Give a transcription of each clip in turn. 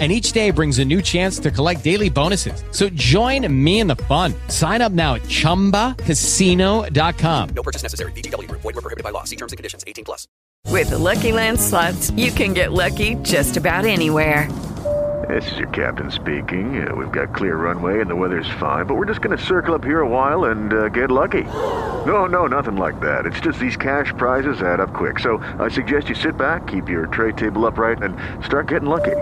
and each day brings a new chance to collect daily bonuses. So join me in the fun. Sign up now at ChumbaCasino.com. No purchase necessary. BGW. Void were prohibited by law. See terms and conditions. 18 plus. With the Lucky Land slots, you can get lucky just about anywhere. This is your captain speaking. Uh, we've got clear runway and the weather's fine, but we're just going to circle up here a while and uh, get lucky. No, no, nothing like that. It's just these cash prizes add up quick. So I suggest you sit back, keep your tray table upright, and start getting lucky.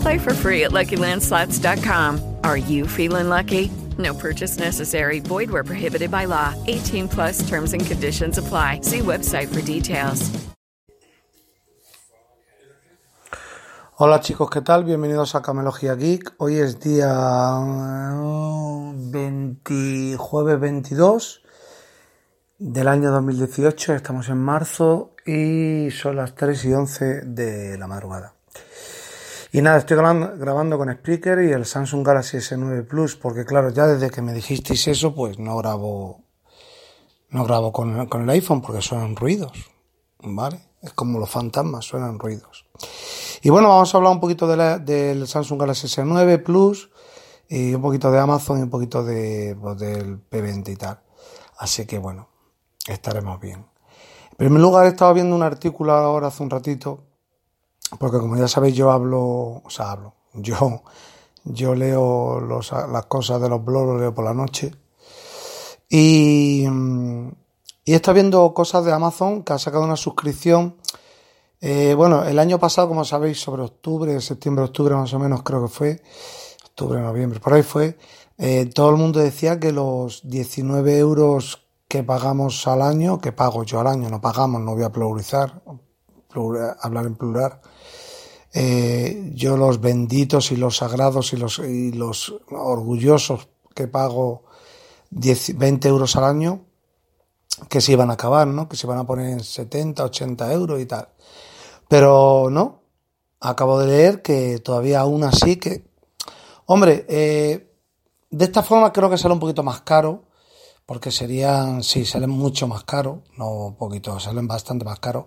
Play for free at LuckyLandSlots.com. Are you feeling lucky? No purchase necessary. Void where prohibited by law. 18 plus terms and conditions apply. See website for details. Hola chicos, ¿qué tal? Bienvenidos a Camelogía Geek. Hoy es día 20, jueves 22 del año 2018. Estamos en marzo y son las 3 y 11 de la madrugada. Y nada, estoy grabando con Spreaker y el Samsung Galaxy S9 Plus, porque claro, ya desde que me dijisteis eso, pues no grabo, no grabo con, el iPhone porque suenan ruidos, ¿vale? Es como los fantasmas, suenan ruidos. Y bueno, vamos a hablar un poquito del Samsung Galaxy S9 Plus y un poquito de Amazon y un poquito de, pues, del P20 y tal. Así que bueno, estaremos bien. En primer lugar, he estado viendo un artículo ahora hace un ratito porque como ya sabéis yo hablo, o sea, hablo, yo, yo leo los, las cosas de los blogs, lo leo por la noche. Y, y está viendo cosas de Amazon que ha sacado una suscripción. Eh, bueno, el año pasado, como sabéis, sobre octubre, septiembre, octubre más o menos creo que fue, octubre, noviembre, por ahí fue, eh, todo el mundo decía que los 19 euros que pagamos al año, que pago yo al año, no pagamos, no voy a pluralizar, hablar en plural, eh, yo los benditos y los sagrados y los, y los orgullosos que pago 10, 20 euros al año, que se iban a acabar, ¿no? Que se iban a poner en 70, 80 euros y tal. Pero no, acabo de leer que todavía aún así que... Hombre, eh, de esta forma creo que sale un poquito más caro, porque serían, sí, salen mucho más caro, no poquito, salen bastante más caro.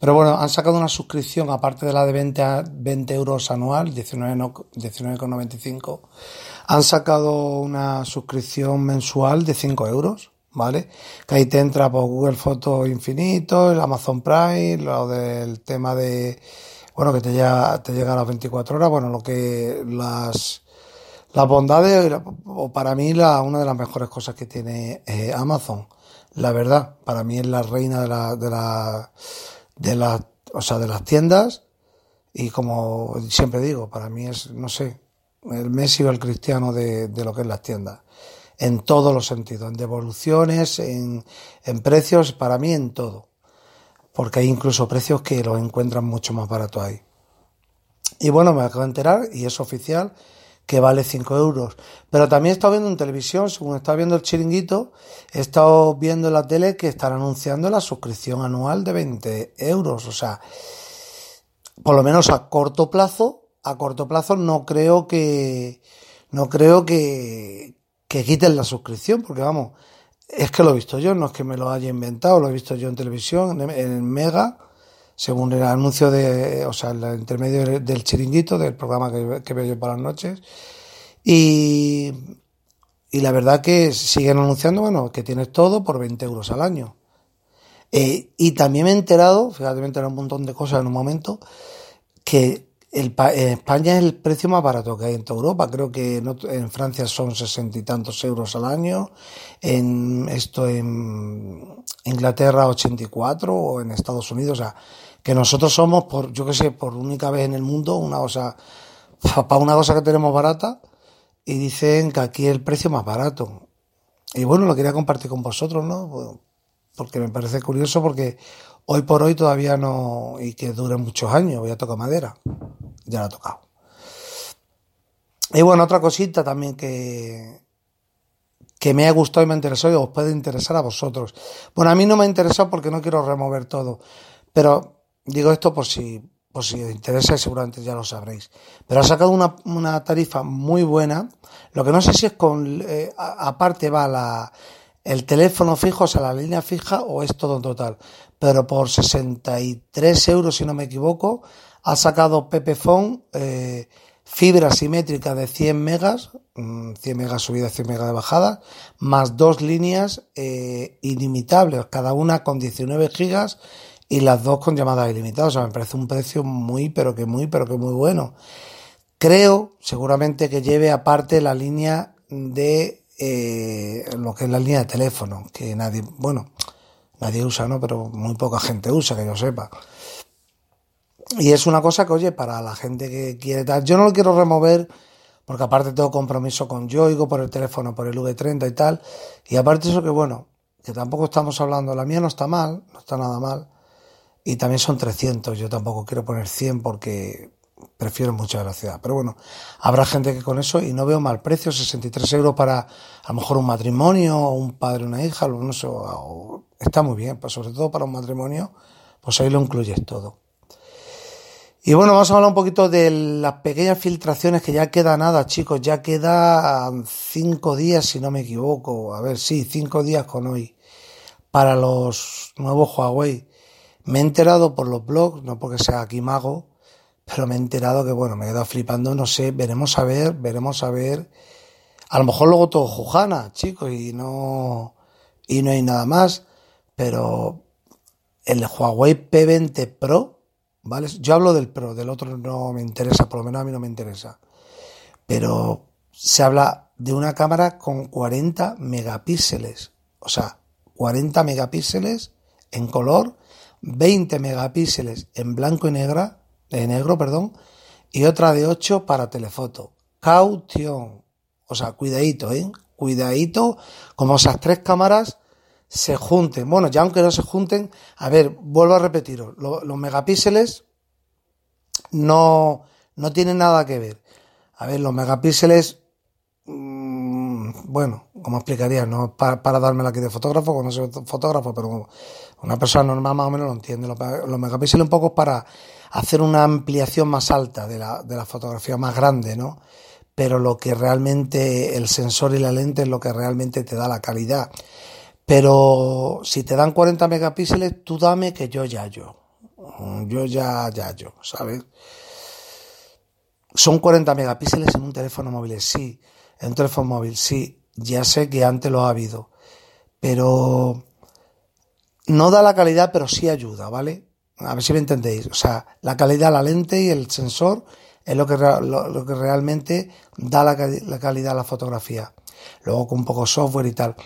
Pero bueno, han sacado una suscripción, aparte de la de 20, 20 euros anual, 19,95, han sacado una suscripción mensual de 5 euros, ¿vale? Que ahí te entra por Google Fotos Infinito, el Amazon Prime, lo del tema de, bueno, que te llega, te llega a las 24 horas, bueno, lo que las, las bondades, o para mí, la, una de las mejores cosas que tiene eh, Amazon. La verdad, para mí es la reina de la, de la, de o sea, de las tiendas. Y como siempre digo, para mí es, no sé, el Messi o el cristiano de, de lo que es las tiendas. En todos los sentidos, en devoluciones, en, en precios, para mí en todo. Porque hay incluso precios que los encuentran mucho más barato ahí. Y bueno, me acabo de enterar, y es oficial, que vale 5 euros. Pero también he estado viendo en televisión, según estaba viendo el chiringuito, he estado viendo en la tele que están anunciando la suscripción anual de 20 euros. O sea, por lo menos a corto plazo, a corto plazo no creo que, no creo que, que quiten la suscripción, porque vamos, es que lo he visto yo, no es que me lo haya inventado, lo he visto yo en televisión, en, en Mega, según el anuncio de, o sea, el intermedio del chiringuito, del programa que, veo yo por las noches. Y, y la verdad que siguen anunciando, bueno, que tienes todo por 20 euros al año. Eh, y también me he enterado, fíjate, me he enterado un montón de cosas en un momento, que el, en España es el precio más barato que hay en toda Europa. Creo que en, en Francia son sesenta y tantos euros al año. En esto en Inglaterra 84 o en Estados Unidos. O sea, que nosotros somos, por, yo que sé, por única vez en el mundo, una cosa, para una cosa que tenemos barata, y dicen que aquí el precio más barato. Y bueno, lo quería compartir con vosotros, ¿no? Porque me parece curioso porque hoy por hoy todavía no, y que dure muchos años, voy a tocar madera. Ya lo he tocado. Y bueno, otra cosita también que, que me ha gustado y me ha interesado y os puede interesar a vosotros. Bueno, a mí no me ha interesado porque no quiero remover todo, pero digo esto por si, por si os interesa seguramente ya lo sabréis. Pero ha sacado una, una tarifa muy buena, lo que no sé si es con, eh, aparte va la, el teléfono fijo, o sea, la línea fija o es todo en total. Pero por 63 euros, si no me equivoco, ha sacado Pepephone eh, fibra simétrica de 100 megas, 100 mm, megas subida, 100 megas de bajada, más dos líneas eh, ilimitables, cada una con 19 gigas y las dos con llamadas ilimitadas. O sea, me parece un precio muy, pero que muy, pero que muy bueno. Creo, seguramente, que lleve aparte la línea de eh, lo que es la línea de teléfono, que nadie, bueno, nadie usa, ¿no? Pero muy poca gente usa, que yo sepa. Y es una cosa que, oye, para la gente que quiere tal, yo no lo quiero remover porque aparte tengo compromiso con Yoigo por el teléfono, por el V30 y tal. Y aparte eso que, bueno, que tampoco estamos hablando, la mía no está mal, no está nada mal. Y también son 300, yo tampoco quiero poner 100 porque prefiero mucha velocidad. Pero bueno, habrá gente que con eso, y no veo mal precio, 63 euros para a lo mejor un matrimonio, o un padre, una hija, no sé, está muy bien, pues sobre todo para un matrimonio, pues ahí lo incluyes todo. Y bueno, vamos a hablar un poquito de las pequeñas filtraciones que ya queda nada, chicos, ya queda cinco días, si no me equivoco, a ver, sí, cinco días con hoy, para los nuevos Huawei. Me he enterado por los blogs, no porque sea aquí mago, pero me he enterado que, bueno, me he quedado flipando, no sé, veremos a ver, veremos a ver. A lo mejor luego todo Jujana, chicos, y no, y no hay nada más, pero el Huawei P20 Pro, ¿vale? Yo hablo del Pro, del otro no me interesa, por lo menos a mí no me interesa. Pero se habla de una cámara con 40 megapíxeles, o sea, 40 megapíxeles en color, 20 megapíxeles en blanco y negra, de negro, perdón, y otra de 8 para telefoto. Caución. O sea, cuidadito, ¿eh? Cuidadito, como esas tres cámaras se junten. Bueno, ya aunque no se junten, a ver, vuelvo a repetiros, los megapíxeles no, no tienen nada que ver. A ver, los megapíxeles, mmm, bueno, como explicaría, no para, para dármela aquí de fotógrafo, cuando soy fotógrafo, pero una persona normal más o menos lo entiende. Los, los megapíxeles un poco para hacer una ampliación más alta de la, de la fotografía más grande, ¿no? Pero lo que realmente el sensor y la lente es lo que realmente te da la calidad. Pero si te dan 40 megapíxeles, tú dame que yo ya yo. Yo ya ya yo, ¿sabes? Son 40 megapíxeles en un teléfono móvil, sí. En un teléfono móvil, sí. Ya sé que antes lo ha habido. Pero no da la calidad, pero sí ayuda, ¿vale? A ver si me entendéis. O sea, la calidad, la lente y el sensor es lo que, lo, que realmente da la, la, calidad a la fotografía. Luego con un poco software y tal.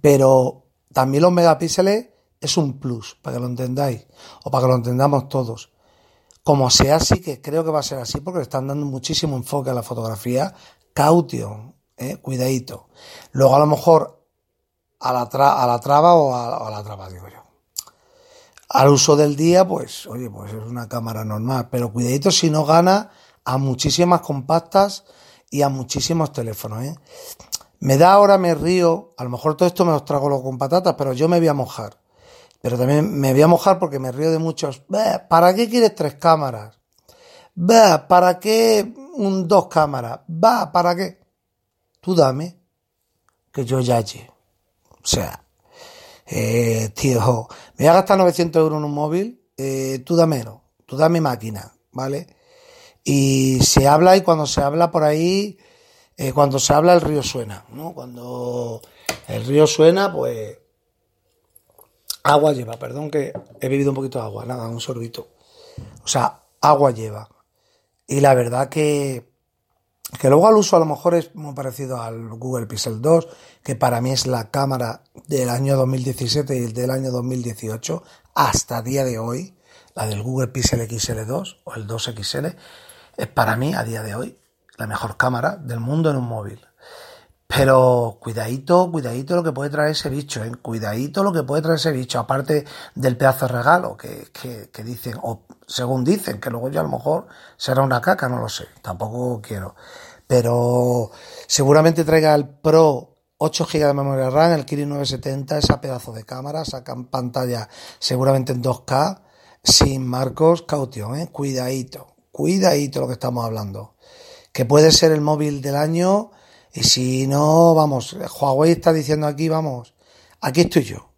Pero también los megapíxeles es un plus, para que lo entendáis. O para que lo entendamos todos. Como sea así, que creo que va a ser así, porque le están dando muchísimo enfoque a la fotografía. Caution, eh, cuidadito. Luego a lo mejor a la, a la traba o a, la traba, digo yo al uso del día, pues, oye, pues es una cámara normal. Pero cuidadito si no gana a muchísimas compactas y a muchísimos teléfonos, ¿eh? Me da ahora, me río, a lo mejor todo esto me lo trago con patatas, pero yo me voy a mojar. Pero también me voy a mojar porque me río de muchos. ¿Para qué quieres tres cámaras? ¿Para qué un, dos cámaras? ¿Para qué? Tú dame que yo ya lle. O sea, eh, tío, me voy a gastar 900 euros en un móvil, eh, tú menos, tú dame máquina, ¿vale? Y se habla y cuando se habla por ahí, eh, cuando se habla el río suena, ¿no? Cuando el río suena, pues agua lleva, perdón que he bebido un poquito de agua, nada, un sorbito. O sea, agua lleva. Y la verdad que que luego al uso a lo mejor es muy parecido al Google Pixel 2, que para mí es la cámara del año 2017 y del año 2018 hasta día de hoy, la del Google Pixel XL2 o el 2XL, es para mí a día de hoy la mejor cámara del mundo en un móvil. Pero cuidadito, cuidadito lo que puede traer ese bicho, ¿eh? cuidadito lo que puede traer ese bicho, aparte del pedazo de regalo que, que, que dicen, o según dicen, que luego ya a lo mejor será una caca, no lo sé, tampoco quiero. Pero seguramente traiga el Pro 8 GB de memoria RAM, el Kirin 970, esa pedazo de cámara, sacan pantalla seguramente en 2K, sin marcos, caution, ¿eh? cuidadito, cuidadito lo que estamos hablando. Que puede ser el móvil del año y si no, vamos, Huawei está diciendo aquí, vamos, aquí estoy yo,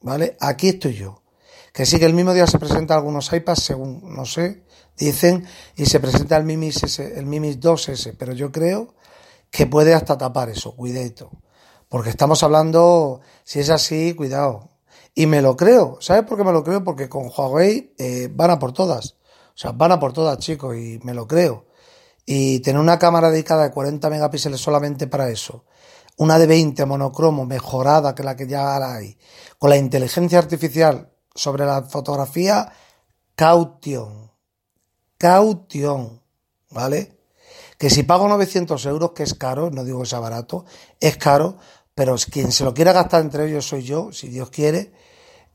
¿vale? Aquí estoy yo. Que sí que el mismo día se presenta algunos iPads, según, no sé, dicen, y se presenta el Mimis, el Mimis 2S, pero yo creo que puede hasta tapar eso, cuidadito. Porque estamos hablando, si es así, cuidado. Y me lo creo, ¿sabes por qué me lo creo? Porque con Huawei eh, van a por todas. O sea, van a por todas, chicos, y me lo creo. Y tener una cámara dedicada de 40 megapíxeles solamente para eso. Una de 20 monocromo mejorada que la que ya hay. Con la inteligencia artificial sobre la fotografía, caution. Caution. ¿Vale? Que si pago 900 euros, que es caro, no digo que sea barato, es caro, pero quien se lo quiera gastar entre ellos soy yo, si Dios quiere,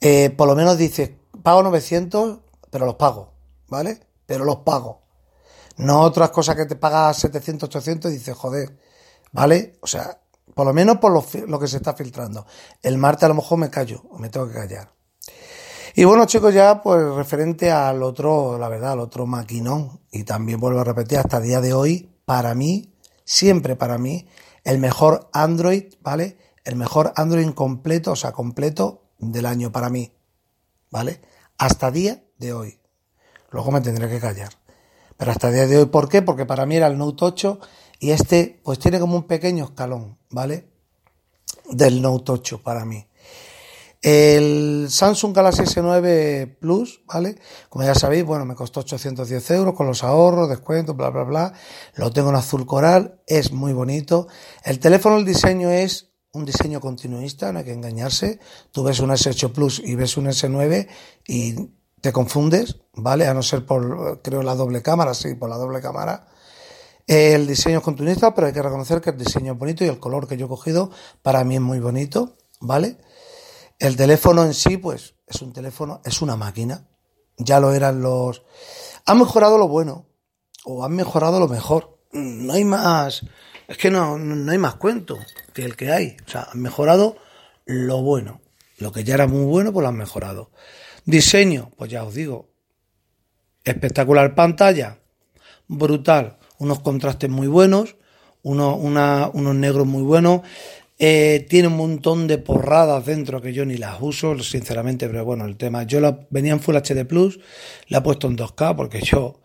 eh, por lo menos dice, pago 900, pero los pago, ¿vale? Pero los pago. No otras cosas que te pagas 700, 800 y dices, joder, ¿vale? O sea, por lo menos por lo, que se está filtrando. El martes a lo mejor me callo, me tengo que callar. Y bueno, chicos, ya pues referente al otro, la verdad, al otro maquinón, y también vuelvo a repetir, hasta día de hoy, para mí, siempre para mí, el mejor Android, ¿vale? El mejor Android completo, o sea, completo del año para mí, ¿vale? Hasta día de hoy. Luego me tendré que callar. Pero hasta día de hoy, ¿por qué? Porque para mí era el Note 8 y este pues tiene como un pequeño escalón, ¿vale? Del Note 8 para mí. El Samsung Galaxy S9 Plus, ¿vale? Como ya sabéis, bueno, me costó 810 euros con los ahorros, descuentos, bla, bla, bla. Lo tengo en azul coral, es muy bonito. El teléfono, el diseño es un diseño continuista, no hay que engañarse. Tú ves un S8 Plus y ves un S9 y te confundes, ¿vale? A no ser por, creo, la doble cámara, sí, por la doble cámara. El diseño es continuista, pero hay que reconocer que el diseño es bonito y el color que yo he cogido para mí es muy bonito, ¿vale? El teléfono en sí, pues, es un teléfono, es una máquina. Ya lo eran los... Han mejorado lo bueno, o han mejorado lo mejor. No hay más es que no, no hay más cuento que el que hay. O sea, han mejorado lo bueno. Lo que ya era muy bueno, pues lo han mejorado. Diseño, pues ya os digo, espectacular pantalla, brutal, unos contrastes muy buenos, unos, unos negros muy buenos. Eh, tiene un montón de porradas dentro que yo ni las uso, sinceramente, pero bueno, el tema. Yo la, venía en Full HD Plus, la he puesto en 2K porque yo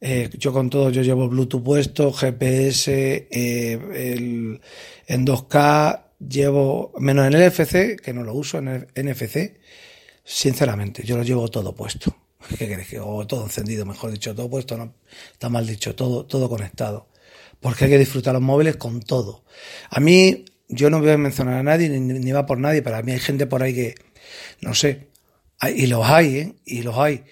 eh, yo con todo, yo llevo Bluetooth puesto, GPS, eh, el, en 2K, llevo, menos en NFC, que no lo uso en NFC, sinceramente, yo lo llevo todo puesto. ¿Qué querés que? O todo encendido, mejor dicho, todo puesto, no, está mal dicho, todo, todo conectado. Porque hay que disfrutar los móviles con todo. A mí, yo no voy a mencionar a nadie, ni, ni va por nadie, pero a mí hay gente por ahí que, no sé, y los hay, ¿eh? Y los hay.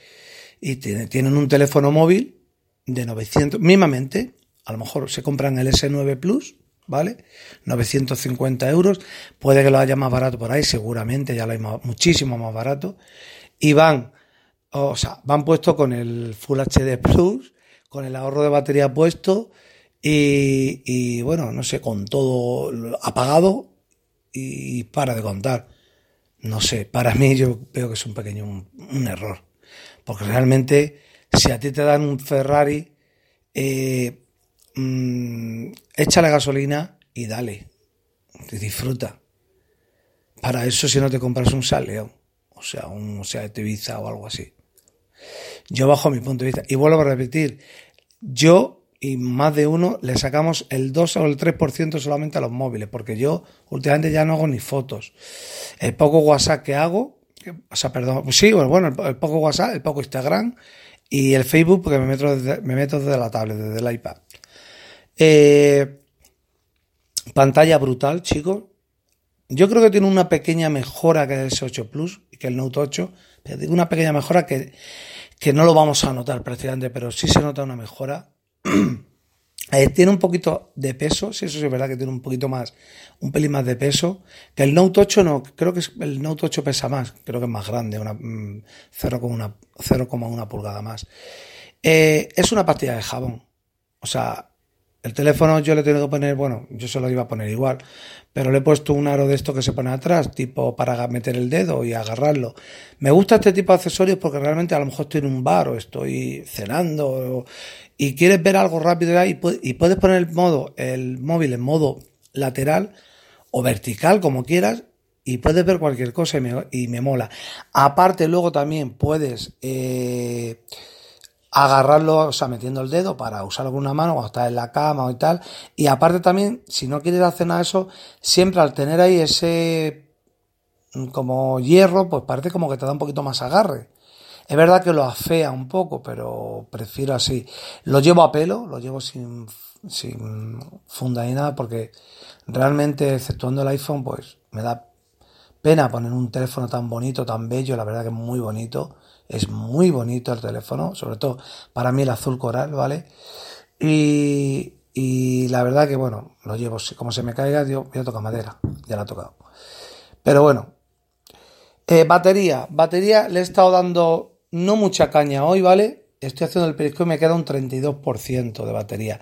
Y tienen un teléfono móvil de 900, mismamente, a lo mejor se compran el S9 Plus, ¿vale? 950 euros, puede que lo haya más barato por ahí, seguramente ya lo hay muchísimo más barato, y van, o sea, van puestos con el Full HD Plus, con el ahorro de batería puesto, y, y bueno, no sé, con todo apagado y para de contar. No sé, para mí yo veo que es un pequeño un error, porque realmente si a ti te dan un Ferrari, eh, mm, échale gasolina y dale, disfruta. Para eso si no te compras un Saleón, o sea, un Seat Ibiza o algo así. Yo bajo mi punto de vista, y vuelvo a repetir, yo y más de uno le sacamos el 2 o el 3% solamente a los móviles, porque yo últimamente ya no hago ni fotos. El poco WhatsApp que hago, o sea, perdón, sí, bueno, el poco WhatsApp, el poco Instagram, y el Facebook porque me meto desde, me meto desde la tablet, desde el iPad. Eh, pantalla brutal, chicos. Yo creo que tiene una pequeña mejora que el S8 Plus y que el Note 8. Pero una pequeña mejora que, que no lo vamos a notar prácticamente, pero sí se nota una mejora. Eh, tiene un poquito de peso, sí, eso es verdad que tiene un poquito más, un pelín más de peso. Que el Note 8 no, creo que el Note 8 pesa más, creo que es más grande, una 0,1 mm, pulgada más. Eh, es una pastilla de jabón. O sea, El teléfono yo le tengo que poner, bueno, yo se lo iba a poner igual, pero le he puesto un aro de esto que se pone atrás, tipo para meter el dedo y agarrarlo. Me gusta este tipo de accesorios porque realmente a lo mejor estoy en un bar o estoy cenando y quieres ver algo rápido y, y puedes poner el modo, el móvil en modo lateral o vertical, como quieras, y puedes ver cualquier cosa y me, mola. Aparte, luego también puedes eh, agarrarlo, o sea, metiendo el dedo para usarlo con una mano cuando estás en la cama o y tal. Y aparte también, si no quieres hacer nada de eso, siempre al tener ahí ese mm, como hierro, pues parece como que te da un poquito más agarre. Es verdad que lo afea un poco, pero prefiero así. Lo llevo a pelo, lo llevo sin, sin funda ni nada, porque realmente, exceptuando el iPhone, pues me da pena poner un teléfono tan bonito, tan bello, la verdad que es muy bonito. Es muy bonito el teléfono, sobre todo para mí el azul coral, ¿vale? Y, y la verdad que, bueno, lo llevo, como se me caiga, yo voy a tocar madera, ya la he tocado. Pero bueno, eh, batería, batería le he estado dando no mucha caña hoy, ¿vale? Estoy haciendo el periscopio y me queda un 32% de batería.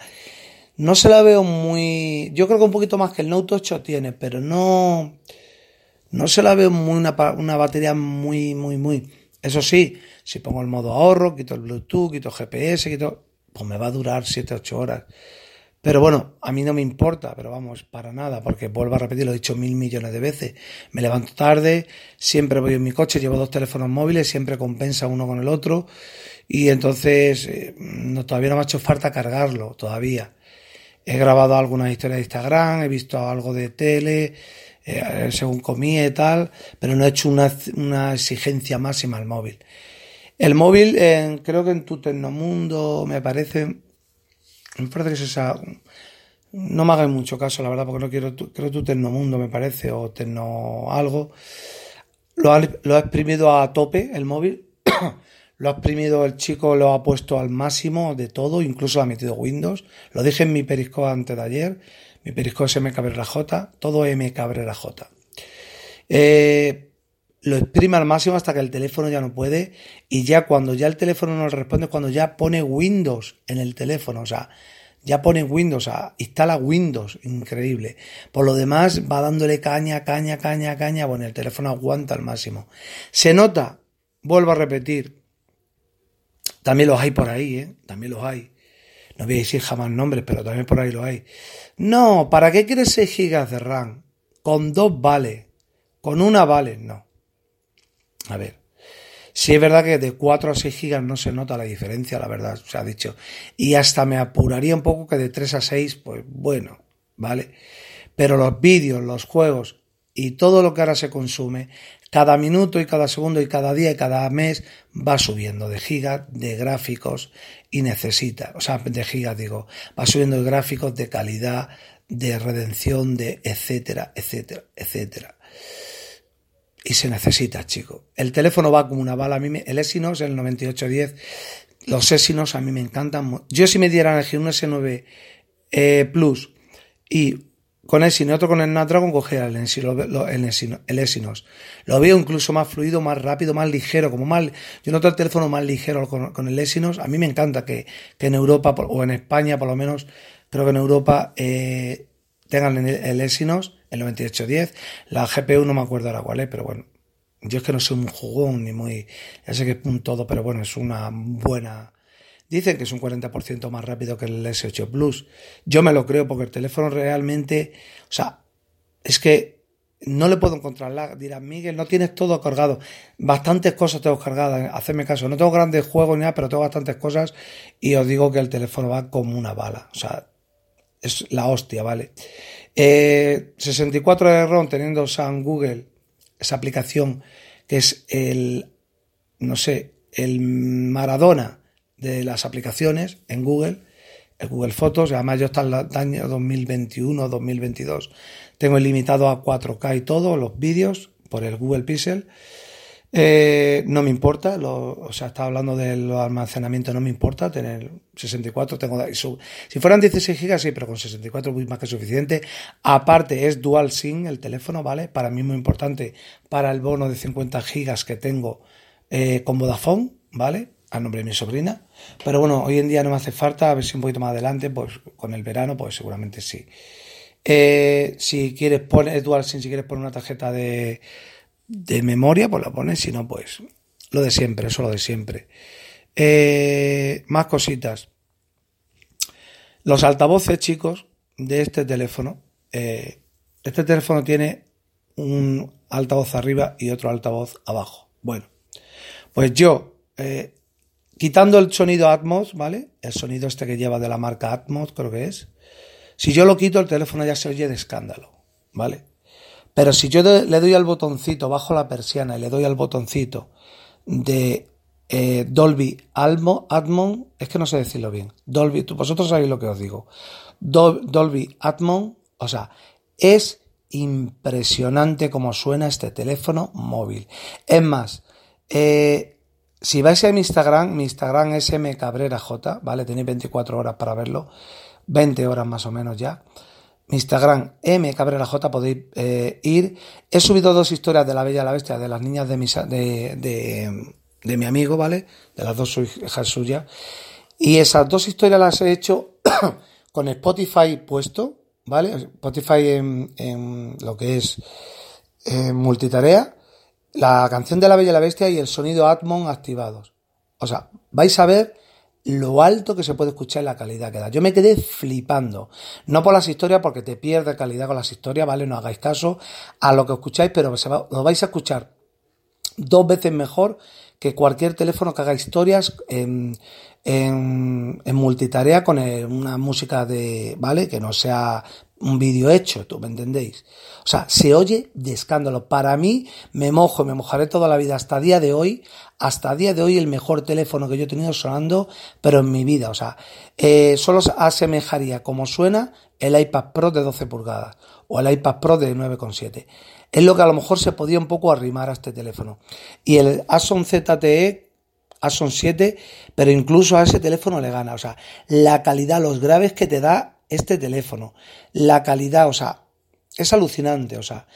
No se la veo muy... Yo creo que un poquito más que el Note 8 tiene, pero no... No se la veo muy una, una batería muy, muy, muy eso sí, si pongo el modo ahorro, quito el Bluetooth, quito el GPS, quito, pues me va a durar 7-8 horas. Pero bueno, a mí no me importa, pero vamos, para nada, porque vuelvo a repetir, lo he dicho mil millones de veces. Me levanto tarde, siempre voy en mi coche, llevo dos teléfonos móviles, siempre compensa uno con el otro. Y entonces, eh, no, todavía no me ha hecho falta cargarlo, todavía. He grabado algunas historias de Instagram, he visto algo de tele, eh, según comía y tal, pero no he hecho una, una exigencia máxima al móvil. El móvil, creo que en tu Tecnomundo me parece, me parece que es no me hagáis mucho caso, la verdad, porque no quiero, creo tu Tecnomundo me parece, o Tecno algo, lo ha, lo ha exprimido a tope el móvil, lo ha exprimido el chico, lo ha puesto al máximo de todo, incluso ha metido Windows, lo dije en mi perisco antes de ayer, mi periscope es M Cabrera J, todo M Cabrera J. Eh, lo exprime al máximo hasta que el teléfono ya no puede y ya cuando ya el teléfono no responde, cuando ya pone Windows en el teléfono, o sea, ya pone Windows, o sea, instala Windows, increíble. Por lo demás, va dándole caña, caña, caña, caña, bueno, el teléfono aguanta al máximo. Se nota, vuelvo a repetir, también los hay por ahí, ¿eh? También los hay no voy a decir jamás nombres, pero también por ahí lo hay. No, ¿para qué quieres 6 gigas de RAM? Con dos vale, con una vale, no. A ver, si es verdad que de 4 a 6 gigas no se nota la diferencia, la verdad, se ha dicho. Y hasta me apuraría un poco que de 3 a 6, pues bueno, ¿vale? Pero los vídeos, los juegos y todo lo que ahora se consume, cada minuto y cada segundo y cada día y cada mes va subiendo de gigas, de gráficos y necesita, o sea, de gigas digo, va subiendo de gráficos de calidad, de redención, de etcétera, etcétera, etcétera. Y se necesita, chico. El teléfono va como una bala. A mí, el Exynos, el 9810, los Exynos a mí me encantan. Yo si me dieran elegir un S9 eh, Plus y con el y otro con el Snapdragon coger el, el, Exynos. Lo veo incluso más fluido, más rápido, más ligero, como más, yo noto el teléfono más ligero con, el Exynos. A mí me encanta que, en Europa o en España, por lo menos, creo que en Europa eh, tengan el, el Exynos, el 9810. La GPU no me acuerdo ahora cuál es, pero bueno. Yo es que no soy un jugón ni muy, ya sé que es un todo, pero bueno, es una buena, Dicen que es un 40% más rápido que el S8 Plus. Yo me lo creo porque el teléfono realmente, o sea, es que no le puedo encontrar la. Dirán, Miguel, no tienes todo cargado. Bastantes cosas tengo cargadas, hacerme caso. No tengo grandes juegos ni nada, pero tengo bastantes cosas y os digo que el teléfono va como una bala. O sea, es la hostia, ¿vale? 64 eh, de ROM teniendo San Google, esa aplicación que es el, no sé, el Maradona de las aplicaciones en Google, el Google Fotos, además yo hasta el año 2021, 2022 tengo limitado a 4K y todo, los vídeos por el Google Pixel. Eh, no me importa, o sea, estaba hablando del almacenamiento, no me importa tener 64, tengo, si fueran 16 GB sí, pero con 64 muy más que suficiente. Aparte es dual SIM el teléfono, ¿vale? Para mí muy importante para el bono de 50 GB que tengo eh, con Vodafone, ¿vale? Al nombre de mi sobrina. Pero bueno, hoy en día no me hace falta, a ver si un poquito más adelante, pues con el verano, pues seguramente sí. Eh, si quieres poner, Dual SIM, si quieres poner una tarjeta de, de memoria, pues la pones, si no, pues lo de siempre, eso lo de siempre. Eh, más cositas. Los altavoces, chicos, de este teléfono. eh, este teléfono tiene un altavoz arriba y otro altavoz abajo. Bueno, pues yo, quitando el sonido Atmos, ¿vale? El sonido este que lleva de la marca Atmos, creo que es. Si yo lo quito, el teléfono ya se oye de escándalo, ¿vale? Pero si yo le doy al botoncito, bajo la persiana y le doy al botoncito de eh, Dolby Almo, es que no sé decirlo bien. Dolby, vosotros sabéis lo que os digo. Dol- Dolby Atmon, o sea, es impresionante cómo suena este teléfono móvil. Es más, eh, si vais a mi Instagram, mi Instagram es mcabreraj, ¿vale? Tenéis 24 horas para verlo, 20 horas más o menos ya. Mi Instagram, mcabreraj, podéis eh, ir. He subido dos historias de La Bella y la Bestia, de las niñas de, mis, a- de, de, de mi amigo, ¿vale? De las dos hijas suyas. Y esas dos historias las he hecho con Spotify puesto, ¿vale? Spotify en, en lo que es eh, multitarea, la canción de la Bella y la Bestia y el sonido Atmon activados. O sea, vais a ver lo alto que se puede escuchar y la calidad que da. Yo me quedé flipando. No por las historias, porque te pierde calidad con las historias, ¿vale? No hagáis caso a lo que escucháis, pero se vais a escuchar dos veces mejor que cualquier teléfono que haga historias en, en, en multitarea con una música de, ¿vale? Que no sea un vídeo hecho, ¿tú me entendéis? O sea, se oye de escándalo. Para mí, me mojo, me mojaré toda la vida hasta día de hoy, hasta día de hoy el mejor teléfono que yo he tenido sonando, pero en mi vida, o sea, eh, solo se asemejaría como suena el iPad Pro de 12 pulgadas o el iPad Pro de 9,7. Es lo que a lo mejor se podía un poco arrimar a este teléfono. Y el Ason ZTE, Ason 7, pero incluso a ese teléfono le gana. O sea, la calidad, los graves que te da este teléfono, la calidad, o sea, es alucinante. O sea,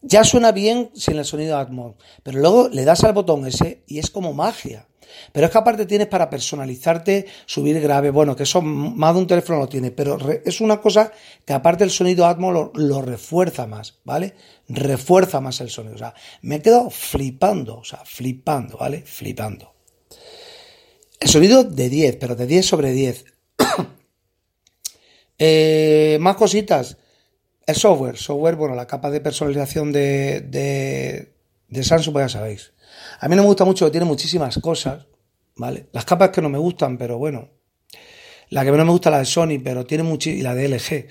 ya suena bien sin el sonido Atmos, pero luego le das al botón ese y es como magia. Pero es que aparte tienes para personalizarte, subir grave, bueno, que eso más de un teléfono lo tiene, pero es una cosa que aparte el sonido Atmos lo, lo refuerza más, ¿vale? Refuerza más el sonido. O sea, me he quedado flipando, o sea, flipando, ¿vale? Flipando. El sonido de 10, pero de 10 sobre 10. Eh, más cositas. El software, software, bueno, la capa de personalización de, de, de Samsung, pues ya sabéis. A mí no me gusta mucho, tiene muchísimas cosas, ¿vale? Las capas que no me gustan, pero bueno. La que menos me gusta la de Sony, pero tiene muchi y la de LG.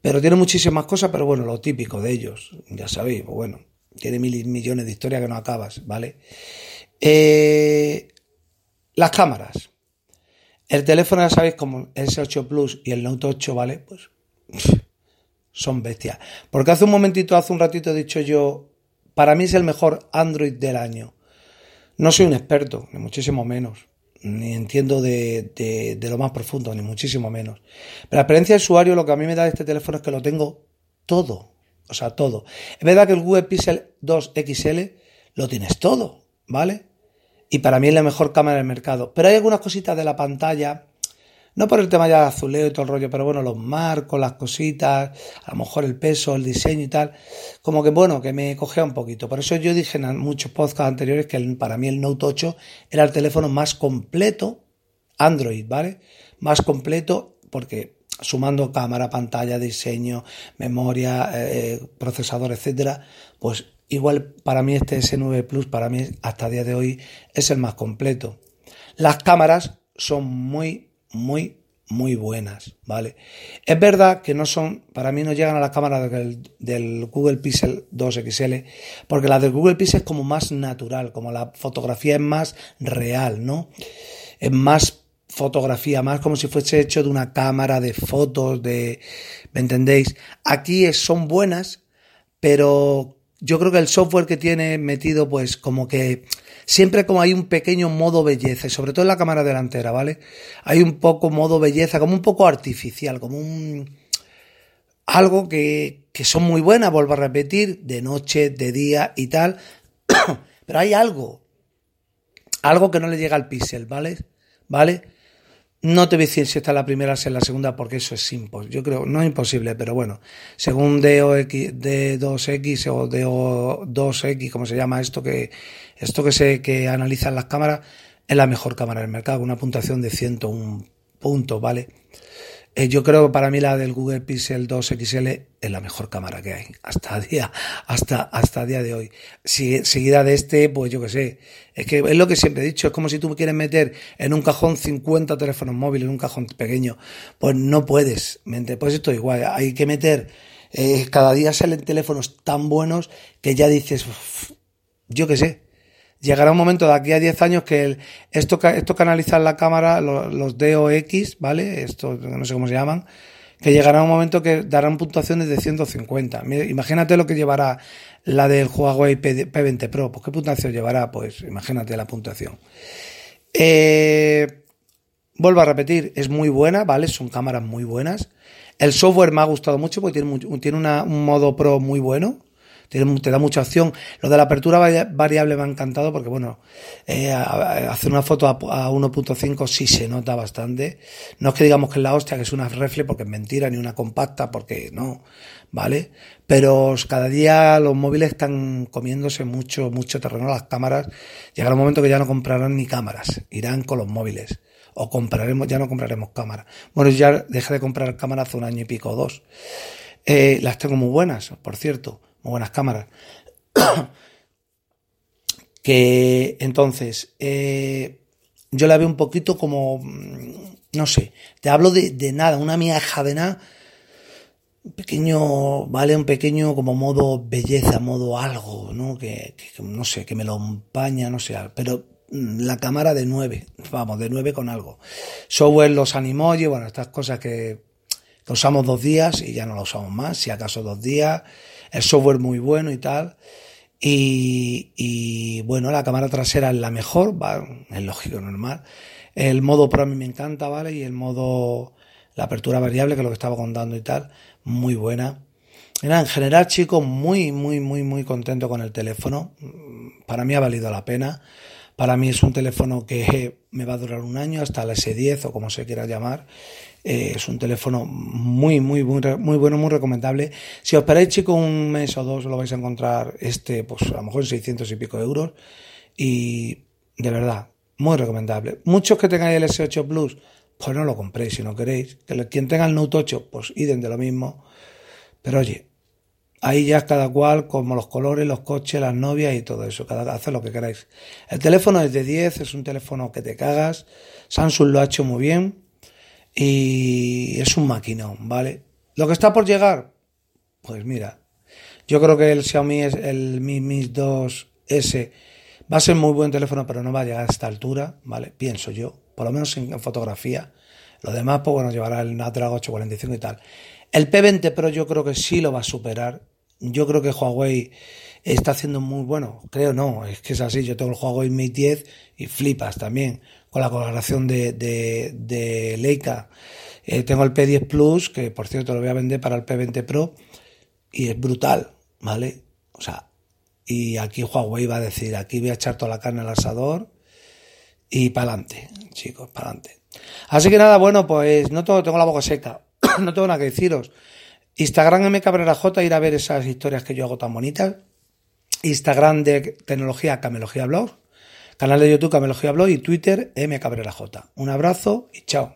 Pero tiene muchísimas cosas, pero bueno, lo típico de ellos, ya sabéis, pues bueno, tiene mil millones de historias que no acabas, ¿vale? Eh, las cámaras. El teléfono, ya sabéis, como el S8 Plus y el Note 8, ¿vale? Pues son bestias. Porque hace un momentito, hace un ratito he dicho yo, para mí es el mejor Android del año. No soy un experto, ni muchísimo menos. Ni entiendo de, lo más profundo, ni muchísimo menos. Pero la experiencia de usuario, lo que a mí me da este teléfono es que lo tengo todo. O sea, todo. Es verdad que el Google Pixel 2 XL lo tienes todo, ¿vale? Y para mí es la mejor cámara del mercado. Pero hay algunas cositas de la pantalla, no por el tema ya de azuleo y todo el rollo, pero bueno, los marcos, las cositas, a lo mejor el peso, el diseño y tal, como que bueno, que me cogea un poquito. Por eso yo dije en muchos podcasts anteriores que el- para mí el Note 8 era el teléfono más completo, Android, ¿vale? Más completo porque sumando cámara, pantalla, diseño, memoria, eh, procesador, etcétera, pues igual para mí este S9 Plus, para mí hasta día de hoy es el más completo. Las cámaras son muy, muy, muy buenas, ¿vale? Es verdad que no son, para mí no llegan a las cámaras del, del Google Pixel 2 XL, porque la del Google Pixel es como más natural, como la fotografía es más real, ¿no? Es más fotografía, más como si fuese hecho de una cámara de fotos, de, ¿me entendéis? Aquí son buenas, pero yo creo que el software que tiene metido, pues como que siempre como hay un pequeño modo belleza, y sobre todo en la cámara delantera, ¿vale? Hay un poco modo belleza, como un poco artificial, como un algo que, que son muy buenas, vuelvo a repetir, de noche, de día y tal, pero hay algo algo que no le llega al píxel, ¿vale? ¿Vale? No te voy a decir si está la primera o si es la segunda, porque eso es imposible. Yo creo, no es imposible, pero bueno, según DOX, D2X o DO2X, como se llama esto que, esto que se, que analizan las cámaras, es la mejor cámara del mercado, una puntuación de 101 puntos, ¿vale? Eh, yo creo que para mí la del Google Pixel 2 XL es la mejor cámara que hay hasta día, hasta, hasta día de hoy. Si, seguida de este, pues yo qué sé. Es que es lo que siempre he dicho, es como si tú quieres meter en un cajón 50 teléfonos móviles, en un cajón pequeño. Pues no puedes. Pues esto igual, hay que meter, eh, cada día salen teléfonos tan buenos que ya dices, yo qué sé, llegará un momento de aquí a 10 años que el, esto, esto canaliza la cámara, los, los DOX, ¿vale? Esto no sé cómo se llaman, que llegará un momento que darán puntuaciones de 150. Imagínate lo que llevará la del Huawei P20 Pro. Pues qué puntuación llevará, pues imagínate la puntuación. Eh, vuelvo a repetir, es muy buena, ¿vale? Son cámaras muy buenas. El software me ha gustado mucho porque tiene, tiene un modo pro muy bueno te, da mucha opción. Lo de la apertura variable me ha encantado porque, bueno, eh, hacer una foto a, 1.5 sí se nota bastante. No es que digamos que es la hostia, que es una refle, porque es mentira, ni una compacta, porque no, ¿vale? Pero cada día los móviles están comiéndose mucho, mucho terreno, las cámaras. Llegará un momento que ya no comprarán ni cámaras, irán con los móviles o compraremos, ya no compraremos cámaras. Bueno, ya dejé de comprar cámaras hace un año y pico o dos. Eh, las tengo muy buenas, por cierto buenas cámaras. que entonces, eh, yo la veo un poquito como, mm, no sé, te hablo de, nada, una miaja de nada, un pequeño, vale, un pequeño como modo belleza, modo algo, ¿no? Que, no sé, que me lo empaña, no sé, pero mm, la cámara de 9, vamos, de 9 con algo. Software los y bueno, estas cosas que, que usamos dos días y ya no lo usamos más, si acaso dos días el software muy bueno y tal. Y, bueno, la cámara trasera es la mejor, va, es lógico, normal. El modo Pro a mí me encanta, ¿vale? Y el modo, la apertura variable, que es lo que estaba contando y tal, muy buena. en general, chicos, muy, muy, muy, muy contento con el teléfono. Para mí ha valido la pena. Para mí es un teléfono que me va a durar un año, hasta el S10 o como se quiera llamar. Eh, es un teléfono muy, muy, muy, bueno, muy recomendable. Si os esperáis, chicos, un mes o dos, lo vais a encontrar este, pues a lo mejor en 600 y pico euros. Y de verdad, muy recomendable. Muchos que tengáis el S8 Plus, pues no lo compréis si no queréis. Que quien tenga el Note 8, pues iden de lo mismo. Pero oye, ahí ya cada cual, como los colores, los coches, las novias y todo eso. Cada hace lo que queráis. El teléfono es de 10, es un teléfono que te cagas. Samsung lo ha hecho muy bien y es un maquinón, ¿vale? Lo que está por llegar, pues mira, yo creo que el Xiaomi es el Mi, Mi 2S va a ser muy buen teléfono, pero no va a llegar a esta altura, ¿vale? Pienso yo, por lo menos en, fotografía. Lo demás, pues bueno, llevará el Snapdragon 845 y tal. El P20 Pro yo creo que sí lo va a superar. Yo creo que Huawei está haciendo muy bueno. Creo no, es que es así. Yo tengo el Huawei Mate 10 y flipas también con la colaboración de, de, Leica. Eh, tengo el P10 Plus, que por cierto lo voy a vender para el P20 Pro, y es brutal, ¿vale? O sea, y aquí Huawei va a decir, aquí voy a echar toda la carne al asador y para adelante, chicos, para adelante. Así que nada, bueno, pues no tengo, tengo la boca seca, no tengo nada que deciros. Instagram M Cabrera J, ir a ver esas historias que yo hago tan bonitas. Instagram de tecnología Camelogía Blog canal de YouTube Camelogía Blog y Twitter M Cabrera J. Un abrazo y chao.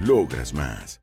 logras más.